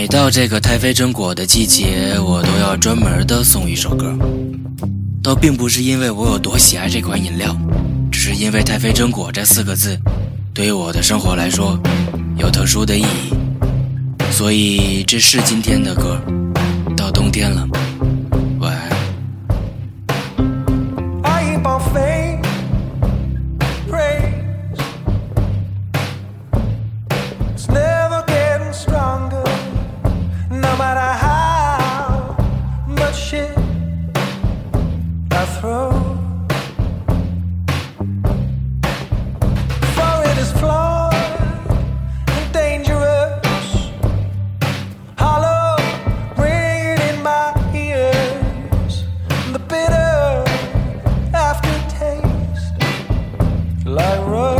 每到这个太妃榛果的季节，我都要专门的送一首歌。倒并不是因为我有多喜爱这款饮料，只是因为太妃榛果这四个字，对于我的生活来说有特殊的意义。所以这是今天的歌。到冬天了，like rose.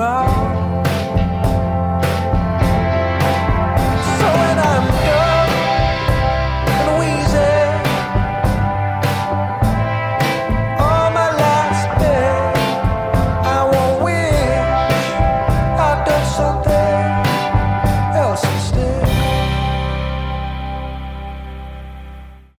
cry